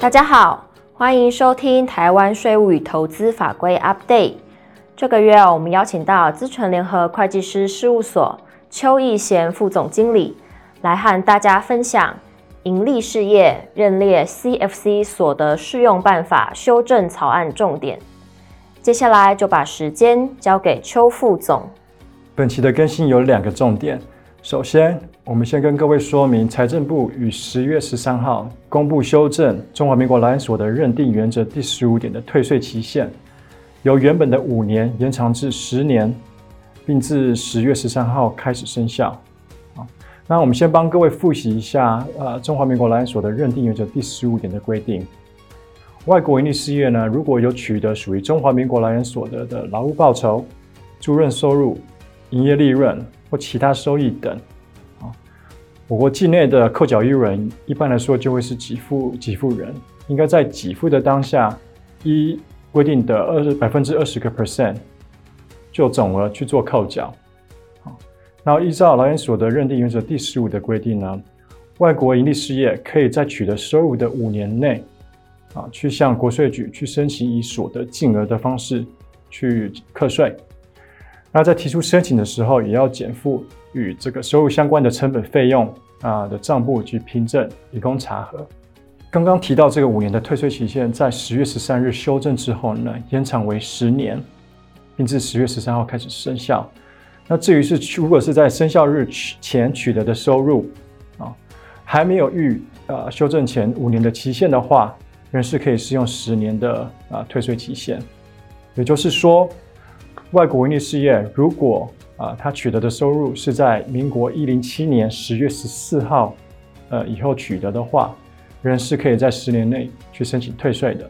大家好，欢迎收听台湾税务与投资法规 Update。这个月我们邀请到资诚联合会计师事务所邱义贤副总经理来和大家分享盈利事业认列 CFC 所得适用办法修正草案重点。接下来就把时间交给邱副总。本期的更新有两个重点。首先，我们先跟各位说明，财政部于十月十三号公布修正中华民国劳研所得认定原则第十五点的退税期限，由原本的五年延长至十年，并自十月十三号开始生效。啊，那我们先帮各位复习一下，呃，中华民国劳研所得认定原则第十五点的规定。外国营利事业呢，如果有取得属于中华民国劳研所得的劳务报酬、租赁收入、营业利润或其他收益等，我国境内的扣缴义务人一般来说就会是给付给付人，应该在给付的当下，依规定的二十百分之二十个 percent 就总额去做扣缴。好，然后依照劳研所得认定原则第十五的规定呢，外国盈利事业可以在取得收入的五年内。啊，去向国税局去申请以所得净额的方式去课税。那在提出申请的时候，也要减负与这个收入相关的成本费用啊的账簿及凭证，以供查核。刚刚提到这个五年的退税期限，在十月十三日修正之后呢，延长为十年，并自十月十三号开始生效。那至于是如果是在生效日前取得的收入啊，还没有逾呃修正前五年的期限的话，仍是可以适用十年的啊退税期限，也就是说，外国营利事业如果啊他取得的收入是在民国一零七年十月十四号呃以后取得的话，仍是可以在十年内去申请退税的。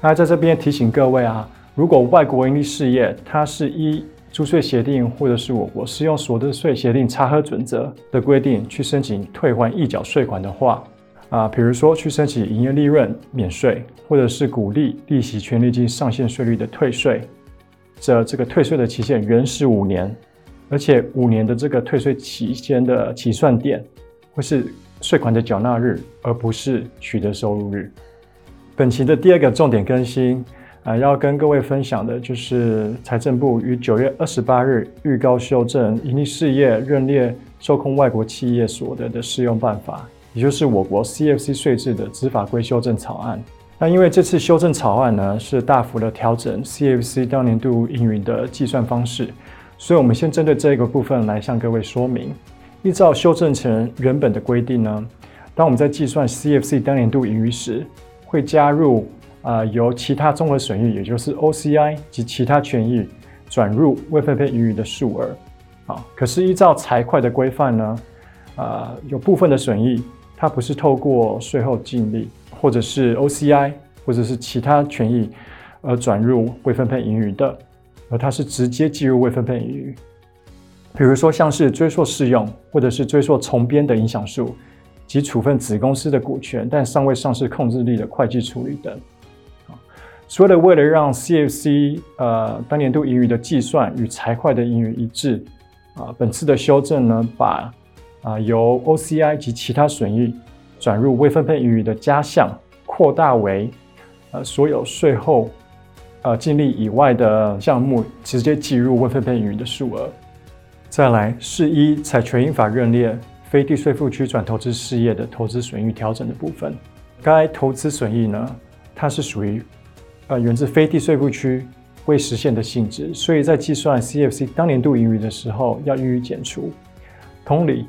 那在这边提醒各位啊，如果外国营利事业它是依租税协定或者是我国适用所得税协定差额准则的规定去申请退还预缴税款的话。啊，比如说去申请营业利润免税，或者是股利、利息、权利金上限税率的退税，这这个退税的期限原是五年，而且五年的这个退税期间的起算点会是税款的缴纳日，而不是取得收入日。本期的第二个重点更新啊，要跟各位分享的就是财政部于九月二十八日预告修正盈利事业认列受控外国企业所得的适用办法。也就是我国 CFC 税制的执法规修正草案。那因为这次修正草案呢，是大幅的调整 CFC 当年度盈余的计算方式，所以我们先针对这个部分来向各位说明。依照修正成原本的规定呢，当我们在计算 CFC 当年度盈余时，会加入啊、由其他综合损益，也就是 OCI 及其他权益转入未分配盈余的数额。啊，可是依照财会的规范呢，啊、有部分的损益。它不是透过税后净利，或者是 OCI，或者是其他权益而转入未分配盈余的，而它是直接计入未分配盈余。比如说像是追溯适用，或者是追溯重编的影响数及处分子公司的股权，但尚未上市控制力的会计处理等。啊，所以了为了让 CFC 呃当年度盈余的计算与财会的盈余一致，啊，本次的修正呢，把啊，由 OCI 及其他损益转入未分配盈余的加项扩大为，呃，所有税后呃净利以外的项目直接计入未分配盈余的数额。再来是一采权益法认列非地税负区转投资事业的投资损益调整的部分，该投资损益呢，它是属于呃源自非地税负区未实现的性质，所以在计算 CFC 当年度盈余的时候要予以减除。同理。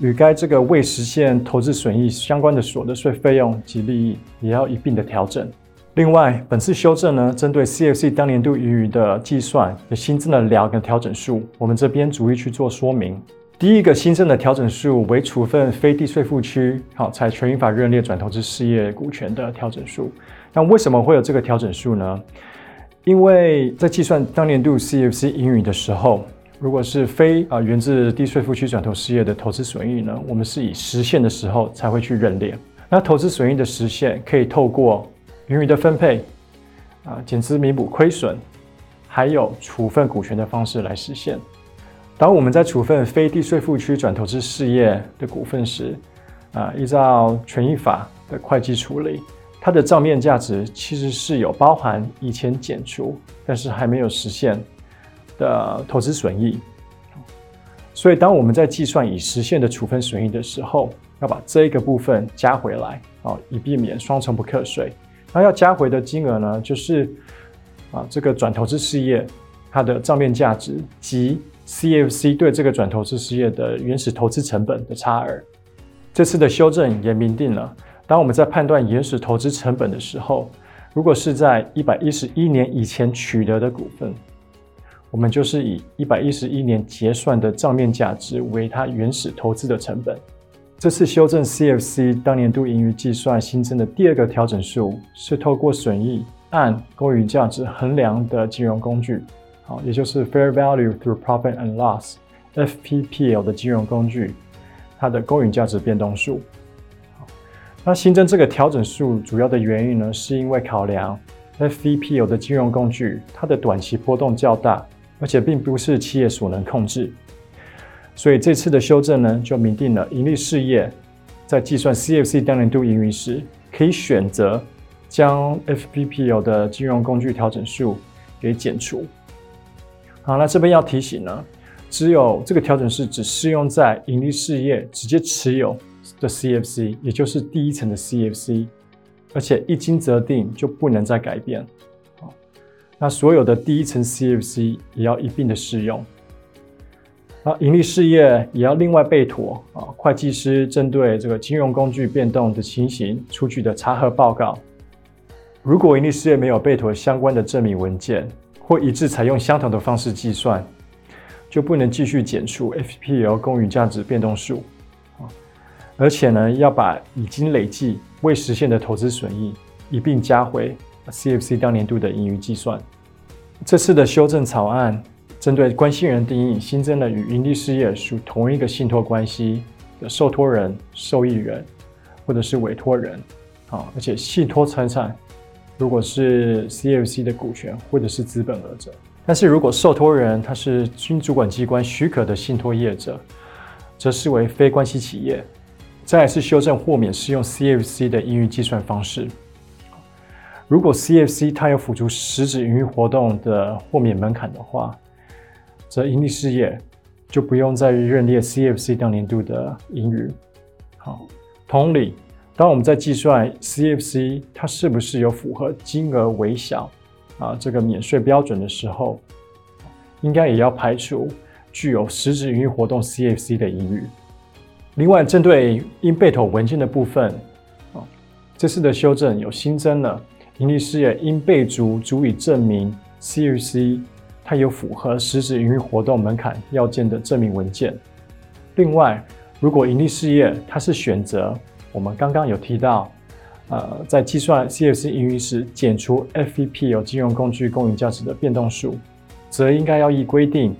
与该这个未实现投资损益相关的所得税费用及利益也要一并的调整。另外，本次修正呢，针对 CFC 当年度盈余的计算也新增了两个调整数，我们这边逐一去做说明。第一个新增的调整数为处分非地税负区好采权益法认列转投资事业股权的调整数。那为什么会有这个调整数呢？因为在计算当年度 CFC 盈余的时候。如果是非啊源自地税负区转投事业的投资损益呢，我们是以实现的时候才会去认列。那投资损益的实现可以透过盈余的分配啊减资弥补亏损，还有处分股权的方式来实现。当我们在处分非地税负区转投资事业的股份时，啊依照权益法的会计处理，它的账面价值其实是有包含以前减除，但是还没有实现的投资损益。所以，当我们在计算已实现的处分损益的时候，要把这个部分加回来啊，以避免双重不课税。那要加回的金额呢，就是啊这个转投资事业它的账面价值及 CFC 对这个转投资事业的原始投资成本的差额。这次的修正也明定了，当我们在判断原始投资成本的时候，如果是在一百一十一年以前取得的股份，我们就是以一百一十一年结算的账面价值为它原始投资的成本。这次修正 CFC 当年度盈余计算新增的第二个调整数，是透过损益按公允价值衡量的金融工具，好，也就是 Fair Value Through Profit and Loss（FPPL） 的金融工具，它的公允价值变动数。那新增这个调整数主要的原因呢，是因为考量 FVPL 的金融工具，它的短期波动较大。而且并不是企业所能控制，所以这次的修正呢，就明定了盈利事业在计算 CFC 当年度盈余时，可以选择将 FPPL 的金融工具调整数给减除。好，那这边要提醒呢，只有这个调整是只适用在盈利事业直接持有的 CFC，也就是第一层的 CFC，而且一经择定就不能再改变。那所有的第一层 CFC 也要一并的适用。啊，盈利事业也要另外备妥啊，会计师针对这个金融工具变动的情形出具的查核报告。如果盈利事业没有备妥相关的证明文件，或一致采用相同的方式计算，就不能继续减除 FPL 公允价值变动数啊。而且呢，要把已经累计未实现的投资损益一并加回 CFC 当年度的盈余计算。这次的修正草案针对关系人定义新增了与营利事业属同一个信托关系的受托人、受益人或者是委托人，啊，而且信托财产如果是 CFC 的股权或者是资本额者，但是如果受托人他是经主管机关许可的信托业者，则视为非关系企业。再来是修正豁免适用 CFC 的盈余计算方式。如果 CFC 它有辅助实质盈余活动的豁免门槛的话，则营利事业就不用再认列 CFC 当年度的盈余。好，同理，当我们在计算 CFC 它是不是有符合金额微小啊这个免税标准的时候，应该也要排除具有实质盈余活动 CFC 的盈余。另外，针对因被投文件的部分，啊，这次的修正有新增了。营利事业应备足足以证明 CFC 它有符合实质营运活动门槛要件的证明文件。另外，如果盈利事业它是选择我们刚刚有提到，呃，在计算 CFC 盈余时减除 FVP 有金融工具公允价值的变动数，则应该要依规定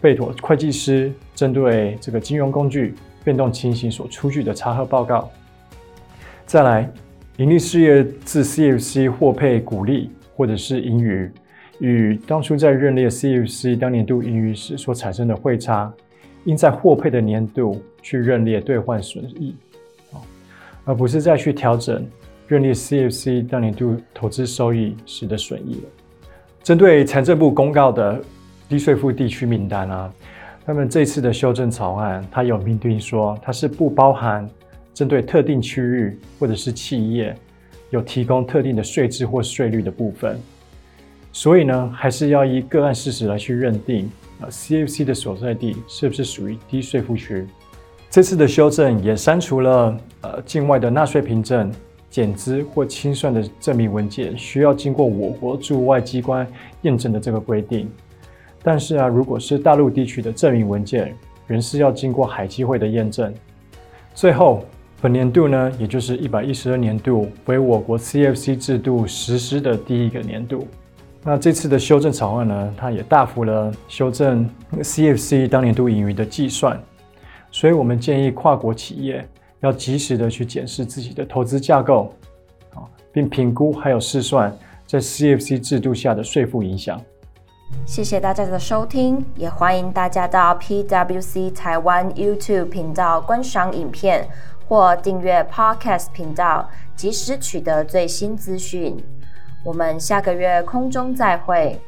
备妥会计师针对这个金融工具变动情形所出具的查核报告。再来。盈利事业自 CFC 获配股利或者是盈余，与当初在认列 CFC 当年度盈余时所产生的汇差，应在获配的年度去认列兑换损益，而不是再去调整认列 CFC 当年度投资收益时的损益了。针对财政部公告的低税负地区名单啊，那么这次的修正草案，它有明定说它是不包含。针对特定区域或者是企业有提供特定的税制或税率的部分，所以呢，还是要依个案事实来去认定啊，CFC 的所在地是不是属于低税负区。这次的修正也删除了呃境外的纳税凭证、减资或清算的证明文件需要经过我国驻外机关验证的这个规定，但是啊，如果是大陆地区的证明文件，仍是要经过海基会的验证。最后。本年度呢，也就是一百一十二年度，为我国 CFC 制度实施的第一个年度。那这次的修正草案呢，它也大幅了修正 CFC 当年度盈余的计算。所以我们建议跨国企业要及时的去检视自己的投资架构，啊，并评估还有试算在 CFC 制度下的税负影响。谢谢大家的收听，也欢迎大家到 PWC 台湾 YouTube 频道观赏影片或订阅 Podcast 频道，及时取得最新资讯。我们下个月空中再会。